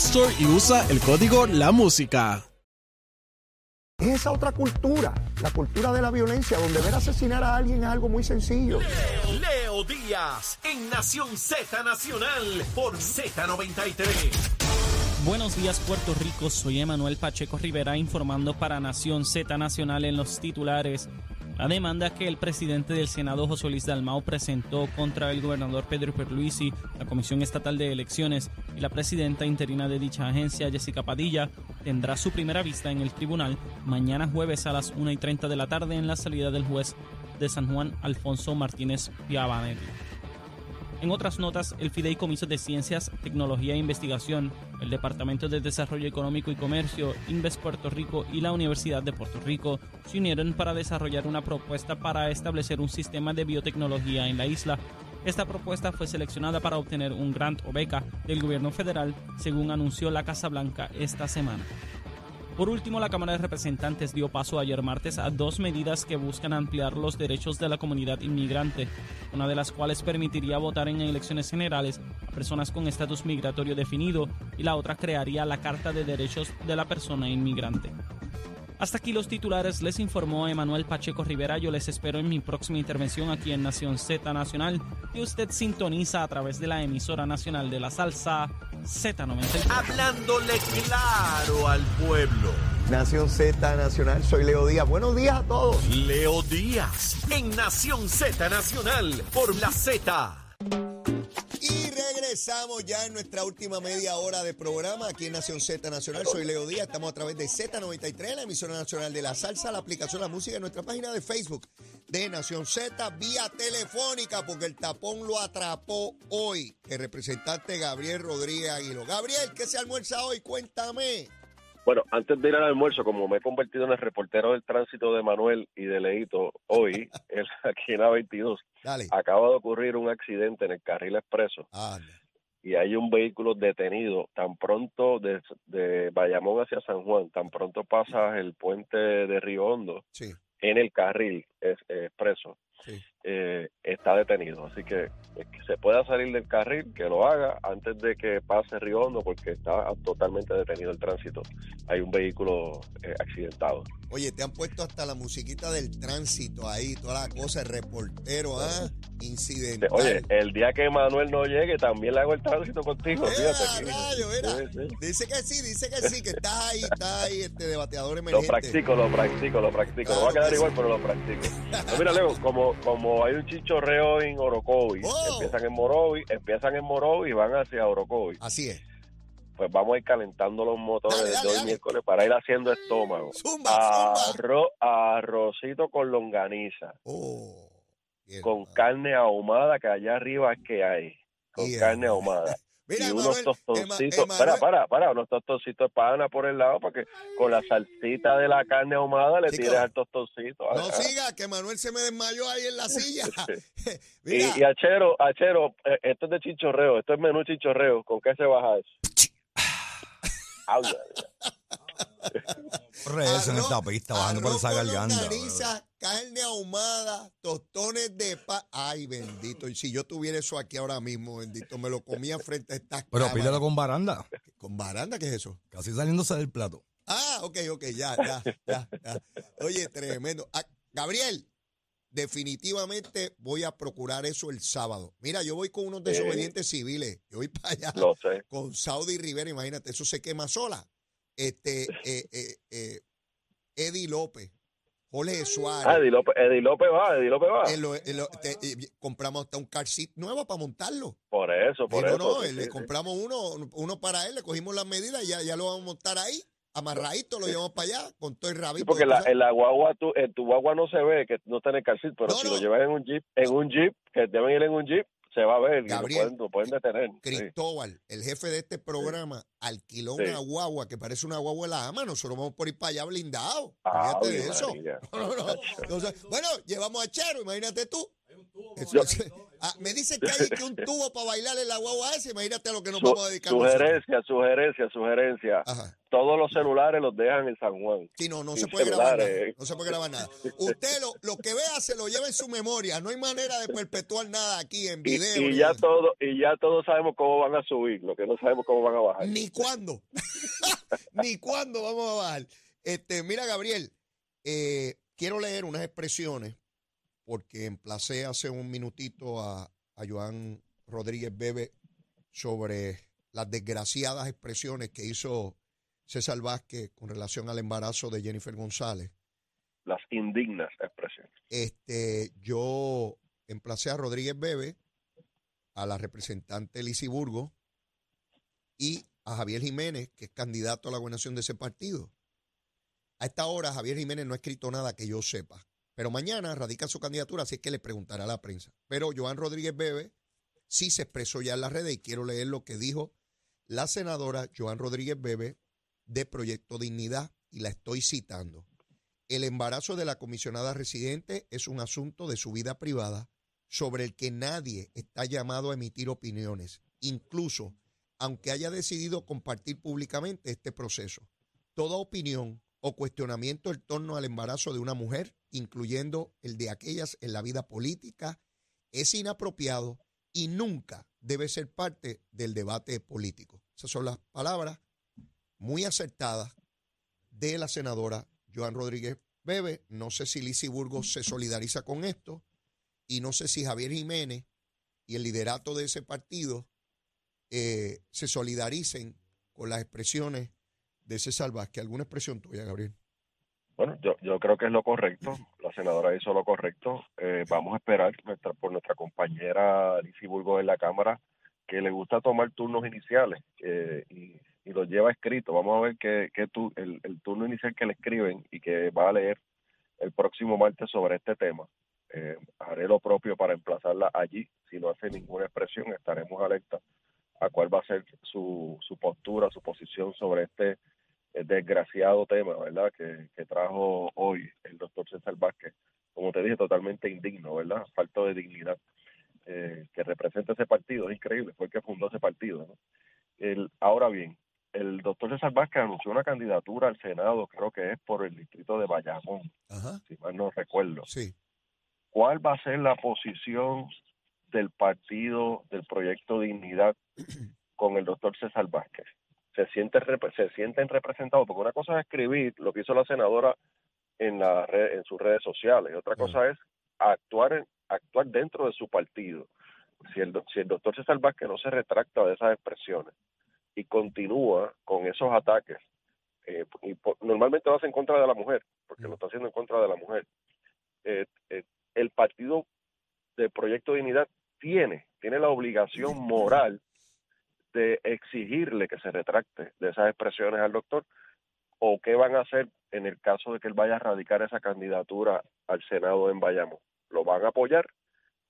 Store y usa el código La Música. Es esa otra cultura, la cultura de la violencia, donde ver asesinar a alguien es algo muy sencillo. Leo Díaz en Nación Z Nacional por Z93. Buenos días Puerto Rico, soy Emanuel Pacheco Rivera informando para Nación Z Nacional en los titulares. La demanda que el presidente del Senado, José Luis Dalmau, presentó contra el gobernador Pedro Pierluisi, la Comisión Estatal de Elecciones y la presidenta interina de dicha agencia, Jessica Padilla, tendrá su primera vista en el tribunal mañana jueves a las 1 y 30 de la tarde en la salida del juez de San Juan, Alfonso Martínez Piabanelli. En otras notas, el Fideicomiso de Ciencias, Tecnología e Investigación, el Departamento de Desarrollo Económico y Comercio, Inves Puerto Rico y la Universidad de Puerto Rico se unieron para desarrollar una propuesta para establecer un sistema de biotecnología en la isla. Esta propuesta fue seleccionada para obtener un grant o beca del gobierno federal, según anunció la Casa Blanca esta semana. Por último, la Cámara de Representantes dio paso ayer martes a dos medidas que buscan ampliar los derechos de la comunidad inmigrante, una de las cuales permitiría votar en elecciones generales a personas con estatus migratorio definido y la otra crearía la Carta de Derechos de la Persona Inmigrante. Hasta aquí los titulares, les informó Emanuel Pacheco Rivera. Yo les espero en mi próxima intervención aquí en Nación Z Nacional, y usted sintoniza a través de la emisora nacional de la salsa Z93. Hablándole claro al pueblo. Nación Z Nacional, soy Leo Díaz. Buenos días a todos. Leo Díaz en Nación Z Nacional por la Z. Y regresamos ya en nuestra última media hora de programa aquí en Nación Z Nacional. Soy Leo Díaz, estamos a través de Z93, la emisora nacional de la salsa, la aplicación La Música en nuestra página de Facebook de Nación Z vía telefónica porque el tapón lo atrapó hoy el representante Gabriel Rodríguez Aguilo. Gabriel, ¿qué se almuerza hoy? Cuéntame. Bueno, antes de ir al almuerzo, como me he convertido en el reportero del tránsito de Manuel y de Leito hoy, el, aquí en la 22, Dale. acaba de ocurrir un accidente en el carril expreso y hay un vehículo detenido tan pronto de, de Bayamón hacia San Juan, tan pronto pasas el puente de Río Hondo Sí, en el carril eh, expreso, sí. eh, está detenido. Así que, eh, que se pueda salir del carril, que lo haga antes de que pase Río Hondo, porque está totalmente detenido el tránsito. Hay un vehículo eh, accidentado. Oye, te han puesto hasta la musiquita del tránsito ahí, toda la cosa, el reportero, ¿ah? Incidental. Oye, el día que Manuel no llegue, también le hago el tránsito contigo. ¡Eh, Fíjate. a rayo, mira! Sí, sí. Dice que sí, dice que sí, que está ahí, está ahí, este debateador Lo emergente. practico, lo practico, lo practico. no va a Claro quedar que igual, pero lo practico. No, mira, Leo, como, como hay un chichorreo en Orocovi, Oh. empiezan en Morovi, empiezan en Morovi y van hacia Orocovi. Así es. Pues vamos a ir calentando los motores Dale, desde dale, hoy dale. miércoles para ir haciendo estómago. Zumba, zumba. Arro- arrocito con longaniza, Oh. con rico. carne ahumada, que allá arriba es que hay, con Yeah. carne ahumada. Mira, y unos tostoncitos, para, para, para, unos tostoncitos de pana por el lado para que con la salsita de la carne ahumada le Chico, tires al tostoncito. No Ah, siga, que Manuel se me desmayó ahí en la silla. Y, Mira, y Achero, Achero, eh, esto es de chichorreo, esto es menú chichorreo. ¿Con qué se baja eso? Corre eso en esta pista, bajando por arroz esa garganta. longaniza, carne ahumada, tostones de pa... Ay, bendito. Y si yo tuviera eso aquí ahora mismo, bendito, me lo comía frente a estas Pero cámaras. pídelo con baranda, ¿Con baranda qué es eso? casi saliéndose del plato. Ah, ok, ok, ya, ya, ya, ya. Oye, tremendo. Ah, Gabriel, definitivamente voy a procurar eso el sábado. Mira, yo voy con unos desobedientes civiles. Yo voy para allá Lo sé. con Saudi Rivera, imagínate, eso se quema sola. Este, eh, eh, eh, Eddie López, Jorge Ah, Suárez. Eddie López, Eddie López va, Eddie López va. eh, lo- eh, lo- te- eh, compramos hasta un car seat nuevo para montarlo. Por eso, por Pero eso. no, sí, eh, le sí, sí. compramos uno, uno para él, le cogimos las medidas, ya, ya lo vamos a montar ahí, amarradito, lo llevamos para allá, con todo el Sí, rabito. porque tú la, en la guagua, tu, en tu guagua no se ve que no está en el calcit, pero No, si no. lo llevas en un jeep, en un jeep, que deben ir en un jeep, se va a ver y lo Gabriel, pueden, lo pueden detener. sí. Cristóbal, el jefe de este programa, alquiló Sí. una guagua que parece una guagua de la ama. Nosotros vamos por ir para allá blindados. Ah, de eso. No, no, no. Entonces, bueno, llevamos a Charo, imagínate tú. Yo- ah, me dicen que hay que un tubo para bailar en la guagua esa. Imagínate a lo que nos Su- vamos a dedicar. sugerencia, sugerencia, sugerencia. Ajá. Todos los celulares los dejan en San Juan. Sí, no, no Sin se puede grabar nada. No se puede grabar nada. Usted lo, lo que vea se lo lleva en su memoria. No hay manera de perpetuar nada aquí en video. y ya todo y ya todos sabemos cómo van a subir, lo que no sabemos cómo van a bajar. Ni cuándo. Ni cuándo vamos a bajar. Este, mira, Gabriel, eh, quiero leer unas expresiones porque emplacé hace un minutito a, a Joan Rodríguez Bebe sobre las desgraciadas expresiones que hizo César Vázquez con relación al embarazo de Jennifer González. Las indignas expresiones. Este, yo emplacé a Rodríguez Bebe, a la representante Lizy Burgo y a Javier Jiménez, que es candidato a la gobernación de ese partido. A esta hora Javier Jiménez no ha escrito nada que yo sepa, pero mañana radica su candidatura, así que le preguntará a la prensa. Pero Joan Rodríguez Bebe sí se expresó ya en las redes y quiero leer lo que dijo la senadora Joan Rodríguez Bebe de Proyecto Dignidad y la estoy citando. El embarazo de la comisionada residente es un asunto de su vida privada sobre el que nadie está llamado a emitir opiniones, incluso aunque haya decidido compartir públicamente este proceso. Toda opinión o cuestionamiento en torno al embarazo de una mujer, incluyendo el de aquellas en la vida política, es inapropiado y nunca debe ser parte del debate político. Esas son las palabras muy acertadas de la senadora Joan Rodríguez Bebe. No sé si Lizy Burgos se solidariza con esto y no sé si Javier Jiménez y el liderato de ese partido eh, se solidaricen con las expresiones de César Vázquez. ¿Alguna expresión tuya, Gabriel? Bueno, yo, yo creo que es lo correcto. La senadora hizo lo correcto. Eh, vamos a esperar nuestra, por nuestra compañera Lizy Burgos en la Cámara, que le gusta tomar turnos iniciales eh, y, y los lleva escrito. Vamos a ver qué, qué tu- el, el turno inicial que le escriben y que va a leer el próximo martes sobre este tema. Eh, haré lo propio para emplazarla allí. Si no hace ninguna expresión, estaremos alerta a cuál va a ser su, su postura, su posición sobre este eh, desgraciado tema, ¿verdad? Que, que trajo hoy el doctor César Vázquez. Como te dije, totalmente indigno, ¿verdad? Falta de dignidad eh, que representa ese partido. Es increíble, fue el que fundó ese partido, ¿no? El, ahora bien, el doctor César Vázquez anunció una candidatura al Senado, creo que es por el distrito de Bayamón, Ajá. si mal no recuerdo. Sí. ¿Cuál va a ser la posición del partido del proyecto Dignidad con el doctor César Vázquez? Se, siente, rep- se sienten representados, porque una cosa es escribir lo que hizo la senadora en, la red- en sus redes sociales, y otra cosa es actuar, en- actuar dentro de su partido. Si el, si el doctor César Vázquez no se retracta de esas expresiones y continúa con esos ataques, eh, y normalmente lo hace en contra de la mujer, porque lo está haciendo en contra de la mujer, eh, eh, el partido del Proyecto Dignidad tiene, tiene la obligación moral de exigirle que se retracte de esas expresiones al doctor o qué van a hacer en el caso de que él vaya a radicar esa candidatura al Senado en Bayamón. ¿Lo van a apoyar?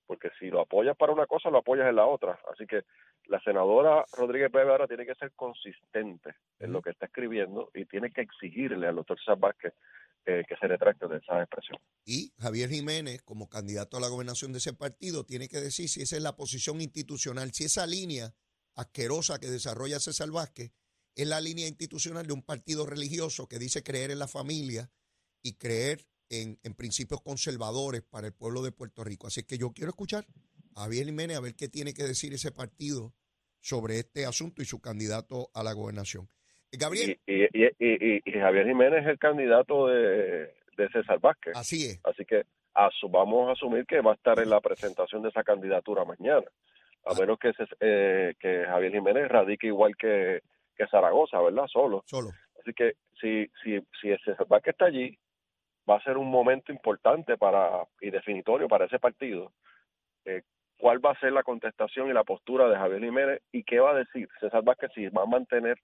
Porque si lo apoyas para una cosa, lo apoyas en la otra. Así que la senadora Rodríguez Bebe ahora tiene que ser consistente en lo que está escribiendo y tiene que exigirle al doctor César Vázquez eh, que se retracte de esas expresiones. Y Javier Jiménez, como candidato a la gobernación de ese partido, tiene que decir si esa es la posición institucional, si esa línea asquerosa que desarrolla César Vázquez es la línea institucional de un partido religioso que dice creer en la familia y creer en, en principios conservadores para el pueblo de Puerto Rico. Así que yo quiero escuchar a Javier Jiménez a ver qué tiene que decir ese partido sobre este asunto y su candidato a la gobernación. Gabriel, Y, y, y, Javier Jiménez es el candidato de, de César Vázquez. así es. Así que vamos a asumir que va a estar en la presentación de esa candidatura mañana. A menos que, se- eh, que Javier Jiménez radique igual que, que Zaragoza, ¿verdad? Solo. Solo. Así que si, si, si César Vázquez está allí, va a ser un momento importante para y definitorio para ese partido. Eh, ¿Cuál va a ser la contestación y la postura de Javier Jiménez y qué va a decir César Vázquez si va a mantener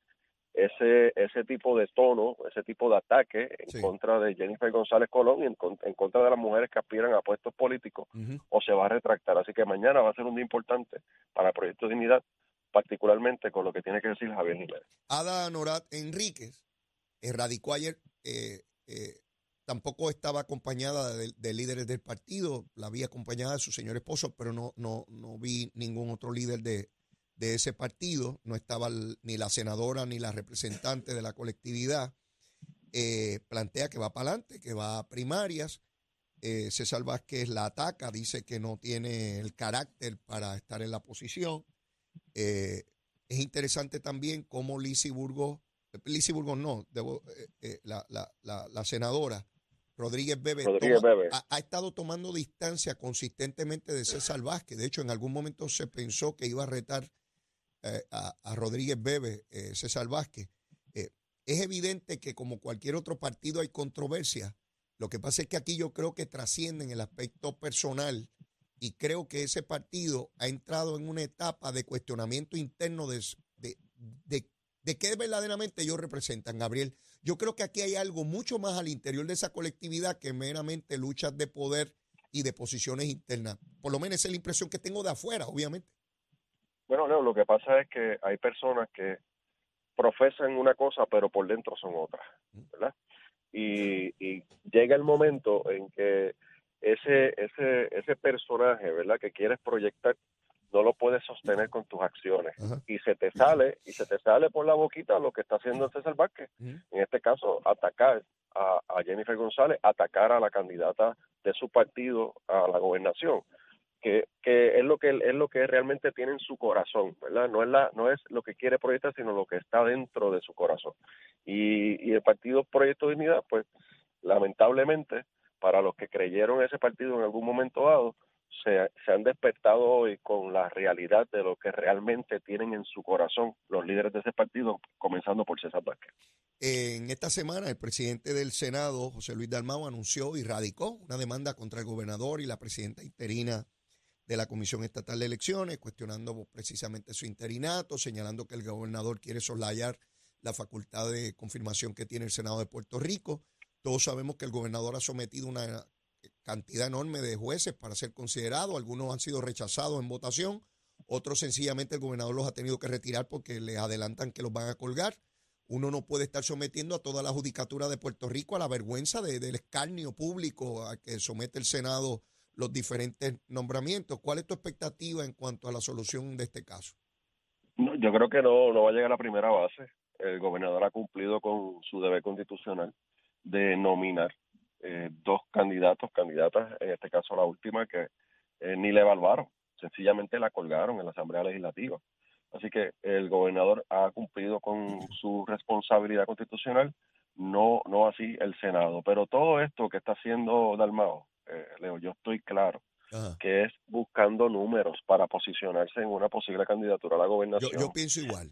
ese ese tipo de tono, ese tipo de ataque en Sí. contra de Jennifer González Colón y en, en contra de las mujeres que aspiran a puestos políticos o se va a retractar. Así que mañana va a ser un día importante para el Proyecto Dignidad, particularmente con lo que tiene que decir Javier Jiménez. Ada Norat Enríquez eh, radicó ayer, eh, eh, tampoco estaba acompañada de, de líderes del partido, la vi acompañada de su señor esposo, pero no, no, no vi ningún otro líder de, de ese partido, no estaba ni la senadora ni la representante de la colectividad. Eh, plantea que va para adelante, que va a primarias. Eh, César Vázquez la ataca, dice que no tiene el carácter para estar en la posición. Eh, es interesante también cómo Lizzie Burgos, Lizzie Burgos no, debo, la, la, la, la senadora Rodríguez Bebe, Rodríguez toma- Bebe. Ha, ha estado tomando distancia consistentemente de César Vázquez. De hecho, en algún momento se pensó que iba a retar eh, a, Rodríguez Bebe, eh, César Vázquez. Eh, es evidente que como cualquier otro partido hay controversia. Lo que pasa es que aquí yo creo que trascienden el aspecto personal y creo que ese partido ha entrado en una etapa de cuestionamiento interno de, de, de, de qué verdaderamente ellos representan, Gabriel. Yo creo que aquí hay algo mucho más al interior de esa colectividad que meramente luchas de poder y de posiciones internas. Por lo menos esa es la impresión que tengo de afuera, obviamente. Bueno, Leo, lo que pasa es que hay personas que profesan una cosa, pero por dentro son otras, ¿verdad? Y, y llega el momento en que ese, ese, ese personaje, ¿verdad? Que quieres proyectar, no lo puedes sostener con tus acciones. Ajá. Y se te sale, y se te sale por la boquita lo que está haciendo César Vázquez. En este caso, atacar a, a Jennifer González, atacar a la candidata de su partido a la gobernación que, es lo que es lo que realmente tiene en su corazón, ¿verdad? No es la no es lo que quiere proyectar, sino lo que está dentro de su corazón. Y, y el partido Proyecto Dignidad, pues lamentablemente para los que creyeron ese partido en algún momento dado, se, se han despertado hoy con la realidad de lo que realmente tienen en su corazón los líderes de ese partido, comenzando por César Vázquez. En esta semana, el presidente del Senado, José Luis Dalmau, anunció y radicó una demanda contra el gobernador y la presidenta interina de la Comisión Estatal de Elecciones, cuestionando precisamente su interinato, señalando que el gobernador quiere soslayar la facultad de confirmación que tiene el Senado de Puerto Rico. Todos sabemos que el gobernador ha sometido una cantidad enorme de jueces para ser considerado, algunos han sido rechazados en votación, otros sencillamente el gobernador los ha tenido que retirar porque les adelantan que los van a colgar. Uno no puede estar sometiendo a toda la judicatura de Puerto Rico a la vergüenza de- del escarnio público a que somete el Senado los diferentes nombramientos. ¿Cuál es tu expectativa en cuanto a la solución de este caso? Yo creo que no, no va a llegar a la primera base. El gobernador ha cumplido con su deber constitucional de nominar eh, dos candidatos, candidatas, en este caso la última, que eh, ni le evaluaron, sencillamente la colgaron en la Asamblea Legislativa. Así que el gobernador ha cumplido con su responsabilidad constitucional, no, no así el Senado. Pero todo esto que está haciendo Dalmao, eh, Leo, yo estoy claro Ajá. que es buscando números para posicionarse en una posible candidatura a la gobernación. yo pienso igual.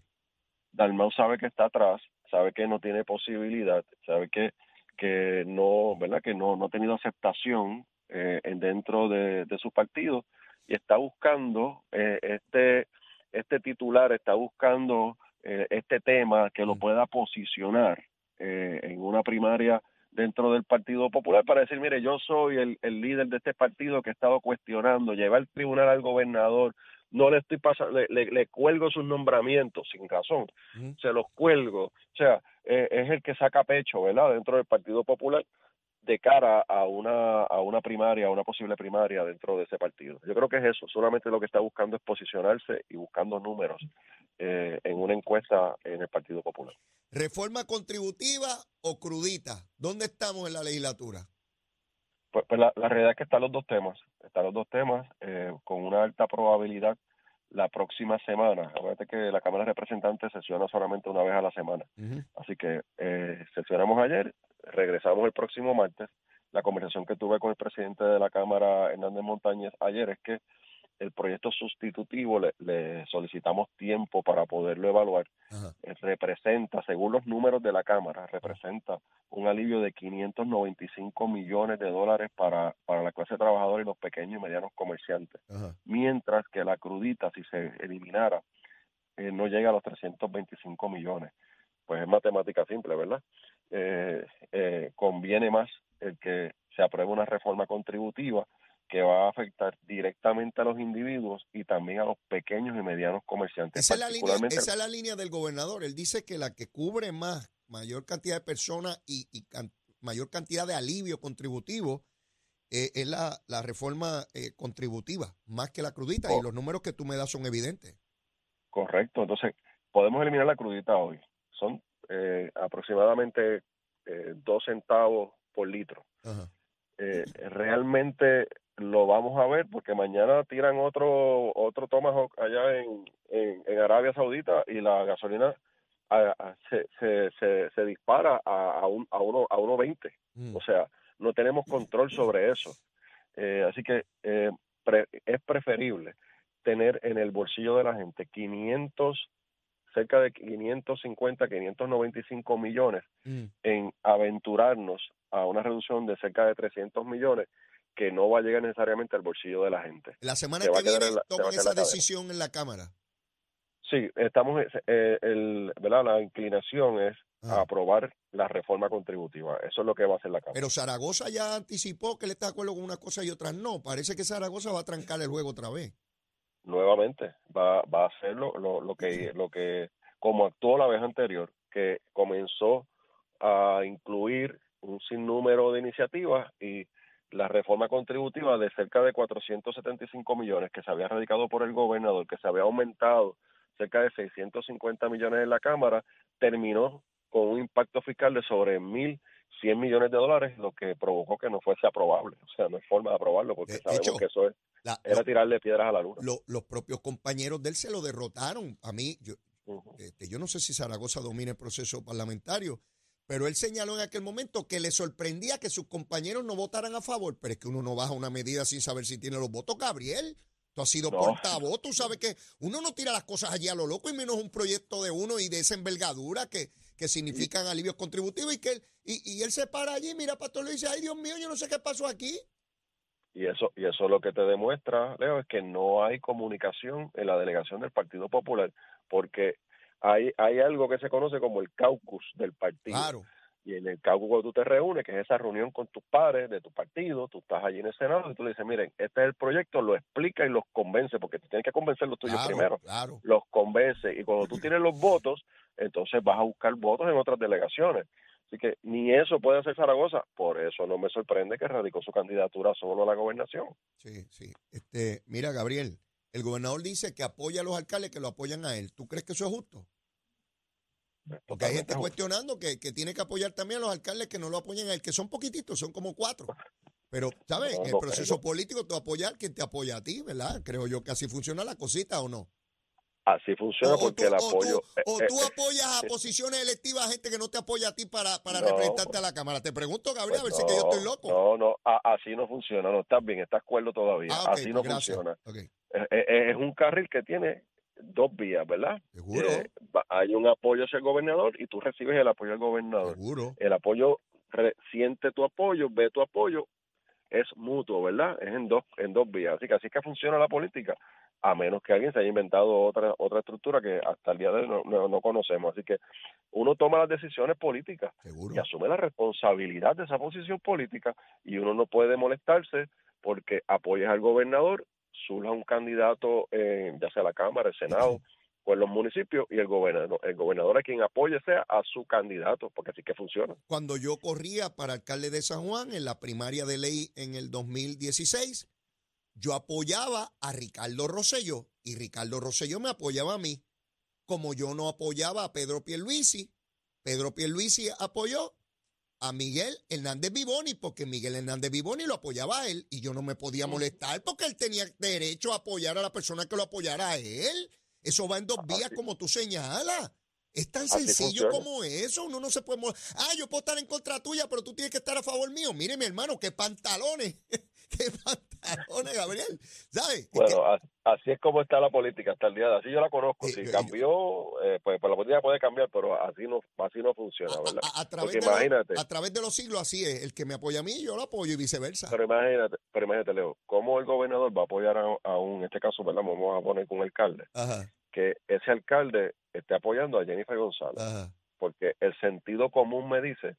Dalmau sabe que está atrás, sabe que no tiene posibilidad, sabe que que no, ¿verdad? Que no no ha tenido aceptación eh, en dentro de, de su partido y está buscando eh, este este titular, está buscando eh, este tema que lo Mm. pueda posicionar eh, en una primaria dentro del Partido Popular para decir, mire, yo soy el, el líder de este partido que he estado cuestionando, llevar al tribunal al gobernador, no le estoy pasando, le, le, le cuelgo sus nombramientos sin razón, se los cuelgo, o sea, eh, es el que saca pecho, ¿verdad? Dentro del Partido Popular de cara a una a una primaria, a una posible primaria dentro de ese partido. Yo creo que es eso, solamente lo que está buscando es posicionarse y buscando números eh, en una encuesta en el Partido Popular. ¿Reforma contributiva o crudita? ¿Dónde estamos en la legislatura? Pues, pues la, la realidad es que están los dos temas, están los dos temas eh, con una alta probabilidad la próxima semana. Acuérdate que la Cámara de Representantes sesiona solamente una vez a la semana. Así que eh, sesionamos ayer, regresamos el próximo martes. La conversación que tuve con el presidente de la Cámara, Hernández Montañez, ayer es que el proyecto sustitutivo le, le solicitamos tiempo para poderlo evaluar. Ajá. Eh, representa, según los números de la Cámara, representa un alivio de 595 millones de dólares para, para la clase trabajadora y los pequeños y medianos comerciantes Ajá. mientras que la crudita, si se eliminara, eh, no llega a los 325 millones. pues es matemática simple, ¿verdad? Eh, eh, conviene más el que se apruebe una reforma contributiva que va a afectar directamente a los individuos y también a los pequeños y medianos comerciantes. Esa es, la línea, esa es la línea del gobernador. Él dice que la que cubre más, mayor cantidad de personas y, y can- mayor cantidad de alivio contributivo eh, es la, la reforma eh, contributiva, más que la crudita. Y los números que tú me das son evidentes. Correcto, entonces podemos eliminar la crudita hoy. Son aproximadamente eh, dos centavos por litro. Ajá. Eh, realmente lo vamos a ver porque mañana tiran otro otro Tomahawk allá en, en, en Arabia Saudita y la gasolina a- a- se, se, se, se dispara a, a, un, a, uno, a 1.20. Mm. O sea, no tenemos control sobre eso. Eh, así que pre- es preferible tener en el bolsillo de la gente 500, cerca de 550, 595 millones Mm. en aventurarnos a una reducción de cerca de 300 millones que no va a llegar necesariamente al bolsillo de la gente. La semana Se que viene en la- toman esa la decisión en la Cámara. Sí, estamos, eh, el, ¿verdad? La inclinación es Ajá. a aprobar la reforma contributiva. Eso es lo que va a hacer la Cámara. Pero Zaragoza ya anticipó que él está de acuerdo con una cosa y otras no. Parece que Zaragoza va a trancar el juego otra vez. Nuevamente va, va a hacer lo, lo, lo que lo que como actuó la vez anterior que comenzó a incluir un sinnúmero de iniciativas y la reforma contributiva de cerca de 475 millones que se había radicado por el gobernador, que se había aumentado cerca de 650 millones en la Cámara, terminó con un impacto fiscal de sobre 1.100 millones de dólares, lo que provocó que no fuese aprobable. O sea, no hay forma de aprobarlo porque De sabemos hecho, que eso es, La- era lo- tirarle piedras a la luna. lo- los propios compañeros de él se lo derrotaron. A mí, yo, este, yo no sé si Zaragoza domina el proceso parlamentario, pero él señaló en aquel momento que le sorprendía que sus compañeros no votaran a favor. Pero es que uno no baja una medida sin saber si tiene los votos, Gabriel. Tú has sido No. portavoz, tú sabes que uno no tira las cosas allí a lo loco y menos un proyecto de uno y de esa envergadura que, que significan alivios contributivos y que él, y, y él se para allí, mira, Pastor, le dice, ay Dios mío, yo no sé qué pasó aquí. Y eso, y eso lo que te demuestra, Leo, es que no hay comunicación en la delegación del Partido Popular, porque hay, hay algo que se conoce como el caucus del partido. Claro. Y en el caucus cuando tú te reúnes, que es esa reunión con tus padres de tu partido, tú estás allí en el Senado y tú le dices, miren, este es el proyecto, lo explica y los convence, porque tú tienes que convencer los tuyos Claro, primero. claro. Los convence y cuando tú tienes los votos, entonces vas a buscar votos en otras delegaciones. Así que ni eso puede hacer Zaragoza. Por eso no me sorprende que radicó su candidatura solo a la gobernación. Sí, sí. Este, mira, Gabriel, el gobernador dice que apoya a los alcaldes que lo apoyan a él. ¿Tú crees que eso es justo? Porque hay gente cuestionando que, que tiene que apoyar también a los alcaldes que no lo apoyan a él, que son poquititos, son como cuatro. Pero, ¿sabes? En el proceso político, tú apoyas al quien te apoya a ti, ¿verdad? Creo yo que así funciona la cosita, ¿o no? Así funciona O- porque tú- el o tú- apoyo... eh, O eh, tú eh, apoyas a posiciones electivas a gente que no te apoya a ti para, para No. representarte a la Cámara. Te pregunto, Gabriel, pues a ver si que yo estoy loco. No, no, así no funciona. No, estás bien, estás cuerdo todavía. Ah, así pues no gracias. funciona. Ok, Es, es- es un carril que tiene dos vías, ¿verdad? Seguro, Eh, hay un apoyo hacia el gobernador y tú recibes el apoyo del gobernador. seguro. el apoyo re- siente tu apoyo, ve tu apoyo, es mutuo, ¿verdad? Es en dos en dos vías. Así que así es que funciona la política, a menos que alguien se haya inventado otra otra estructura que hasta el día de hoy no, no, no conocemos. Así que uno toma las decisiones políticas Seguro. y asume la responsabilidad de esa posición política y uno no puede molestarse porque apoyas al gobernador, surja un candidato, eh, ya sea la Cámara, el Senado o en los municipios y el gobernador, el gobernador a quien apoye sea a su candidato, porque así que funciona. Cuando yo corría para alcalde de San Juan en la primaria de ley en el 2016, yo apoyaba a Ricardo Rosselló y Ricardo Rosselló me apoyaba a mí. Como yo no apoyaba a Pedro Pierluisi, Pedro Pierluisi apoyó a Miguel Hernández Vivoni porque Miguel Hernández Vivoni lo apoyaba a él y yo no me podía molestar porque él tenía derecho a apoyar a la persona que lo apoyara a él. Eso va en dos vías Así- como tú señalas. Es tan Así sencillo funciona. como eso. Uno no se puede. mo- Ah, yo puedo estar en contra tuya, pero tú tienes que estar a favor mío. Mire, mi hermano, qué pantalones. qué pantalones, Gabriel. ¿Sabes? Es que- Bueno, así es como está la política hasta el día de hoy. Así yo la conozco. Sí, Si yo- cambió, eh, pues, pues la política puede cambiar, pero así no así no funciona, ¿verdad? a- a través Porque de imagínate, a través de los siglos, así es. El que me apoya a mí, yo lo apoyo y viceversa. pero imagínate, pero imagínate, Leo, cómo el gobernador va a apoyar a, a un, en este caso, ¿verdad? Vamos a poner con un alcalde, Ajá, que ese alcalde esté apoyando a Jennifer González. ajá. porque el sentido común me dice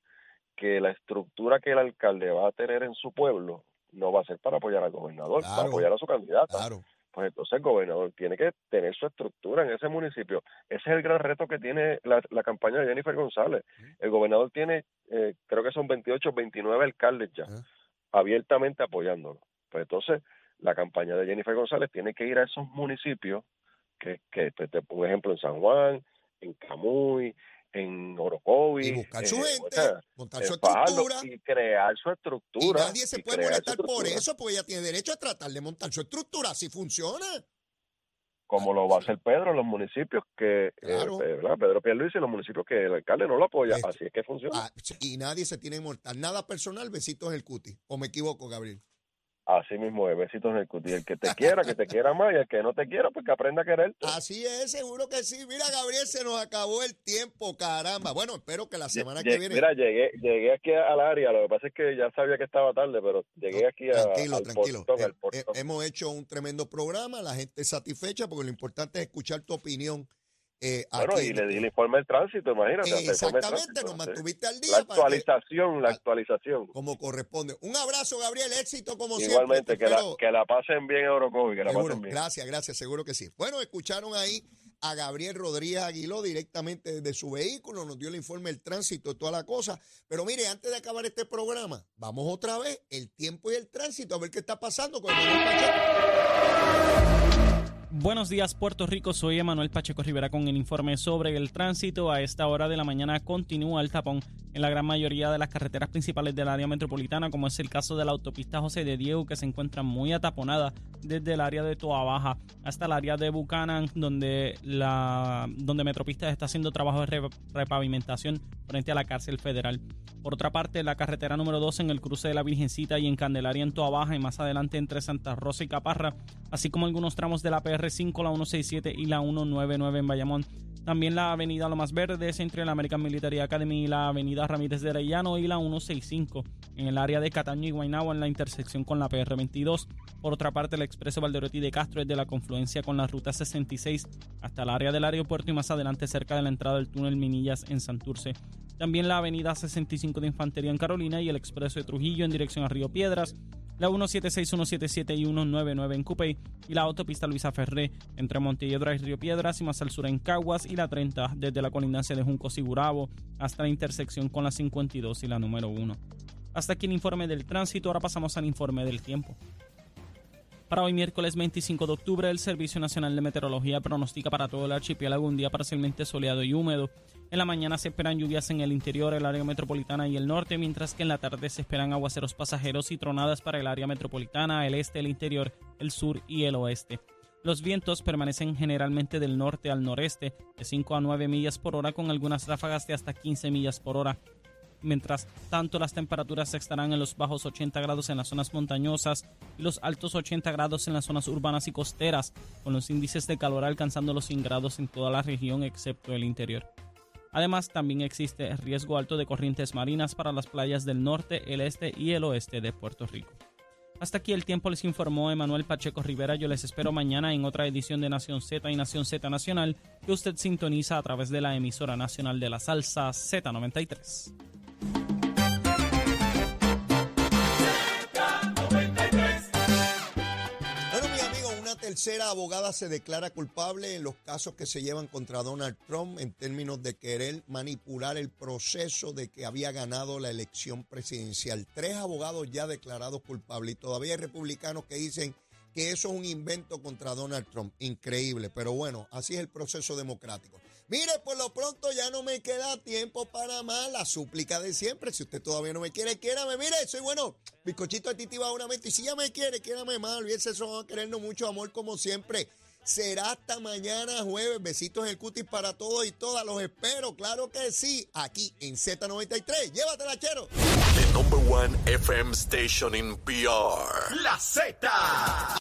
que la estructura que el alcalde va a tener en su pueblo no va a ser para apoyar al gobernador, para apoyar a su candidata. Claro. Pues entonces el gobernador tiene que tener su estructura en ese municipio. Ese es el gran reto que tiene la, la campaña de Jennifer González. El gobernador tiene, eh, creo que son 28, 29 alcaldes ya, Ajá. abiertamente apoyándolo. Pues entonces la campaña de Jennifer González tiene que ir a esos municipios, que, que pues, te pongo ejemplo en San Juan, en Camuy, en Orocovi. Y buscar su eh, gente, o sea, montar su estructura. y crear su Y estructura. nadie se y puede su molestar por eso, porque ella tiene derecho a tratar de montar su estructura. Así funciona. como lo va a hacer Pedro en los municipios que, eh, Claro. eh. Pedro Pierluisi en los municipios que el alcalde no lo apoya, así es que funciona. Ah, y nadie se tiene que molestar. Nada personal, besitos en el cuti. ¿O me equivoco, Gabriel? Así mismo es, besitos en el cuti. El que te quiera, que te quiera más, y el que no te quiera, pues que aprenda a quererte. Así es, seguro que sí. Mira, Gabriel, se nos acabó el tiempo, caramba. Bueno, espero que la semana Lle- que viene. Mira, llegué, llegué aquí al área, lo que pasa es que ya sabía que estaba tarde, pero llegué aquí a, Tranquilo, al tranquilo. portón, al Eh, portón. eh, hemos hecho un tremendo programa, la gente es satisfecha porque lo importante es escuchar tu opinión. Eh, bueno, aquí. y le di el informe del tránsito, imagínate. Exactamente, nos mantuviste al día. La para que- actualización, la Al- actualización. como corresponde. Un abrazo, Gabriel, éxito como siempre. Igualmente, Te que la, espero- que la pasen bien Eurocovi, que la Seguro. pasen bien. Gracias, gracias, seguro que sí. Bueno, escucharon ahí a Gabriel Rodríguez Aguiló directamente desde su vehículo, nos dio el informe del tránsito y toda la cosa. Pero mire, antes de acabar este programa, vamos otra vez, el tiempo y el tránsito, a ver qué está pasando con el. Buenos días, Puerto Rico. Soy Emanuel Pacheco Rivera con el informe sobre el tránsito. A esta hora de la mañana continúa el tapón en la gran mayoría de las carreteras principales del área metropolitana, como es el caso de la autopista José de Diego, que se encuentra muy ataponada desde el área de Toa Baja hasta el área de Buchanan, donde la donde Metropista está haciendo trabajo de re- repavimentación frente a la cárcel federal. Por otra parte, la carretera número 2 en el cruce de la Virgencita y en Candelaria en Toa Baja y más adelante entre Santa Rosa y Caparra, así como algunos tramos de la PR5, la 167 y la 199 en Bayamón. También la avenida Lomas Verdes entre la American Military Academy y la avenida Ramírez de Arellano y la 165 en el área de Cataño y Guaynabo en la intersección con la PR22. Por otra parte, el expreso Valderotti de Castro es de la confluencia con la ruta 66 hasta el área del aeropuerto y más adelante cerca de la entrada del túnel Minillas en Santurce. También la avenida 65 de Infantería en Carolina y el expreso de Trujillo en dirección a Río Piedras, la 176, 177 y 199 en Cupey y la autopista Luisa Ferré entre Montelledra y Río Piedras y más al sur en Caguas y la 30 desde la colindancia de Juncos y Gurabo hasta la intersección con la 52 y la número 1. Hasta aquí el informe del tránsito, ahora pasamos al informe del tiempo. Para hoy miércoles 25 de octubre, el Servicio Nacional de Meteorología pronostica para todo el archipiélago un día parcialmente soleado y húmedo. En la mañana se esperan lluvias en el interior, el área metropolitana y el norte, mientras que en la tarde se esperan aguaceros pasajeros y tronadas para el área metropolitana, el este, el interior, el sur y el oeste. Los vientos permanecen generalmente del norte al noreste, de 5 a 9 millas por hora, con algunas ráfagas de hasta 15 millas por hora. Mientras tanto, las temperaturas estarán en los bajos 80 grados en las zonas montañosas y los altos 80 grados en las zonas urbanas y costeras, con los índices de calor alcanzando los 100 grados en toda la región excepto el interior. Además, también existe riesgo alto de corrientes marinas para las playas del norte, el este y el oeste de Puerto Rico. Hasta aquí el tiempo les informó Emanuel Pacheco Rivera. Yo les espero mañana en otra edición de Nación Z y Nación Z Nacional que usted sintoniza a través de la emisora nacional de la salsa Z93. Tercera abogada se declara culpable en los casos que se llevan contra Donald Trump en términos de querer manipular el proceso de que había ganado la elección presidencial. Tres abogados ya declarados culpables y todavía hay republicanos que dicen que eso es un invento contra Donald Trump. Increíble, pero bueno, así es el proceso democrático. Mire, por lo pronto ya no me queda tiempo para más. La súplica de siempre. Si usted todavía no me quiere, quiérame. Mire, soy bueno. Bizcochito de Titi Bauramente. Y si ya me quiere, quiérame más. Olvídese eso. Vamos a querernos mucho amor como siempre. Será hasta mañana jueves. Besitos en el cutis para todos y todas. Los espero, claro que sí. Aquí en Z93. Llévatela, chero. The number one FM station in PR. La Z.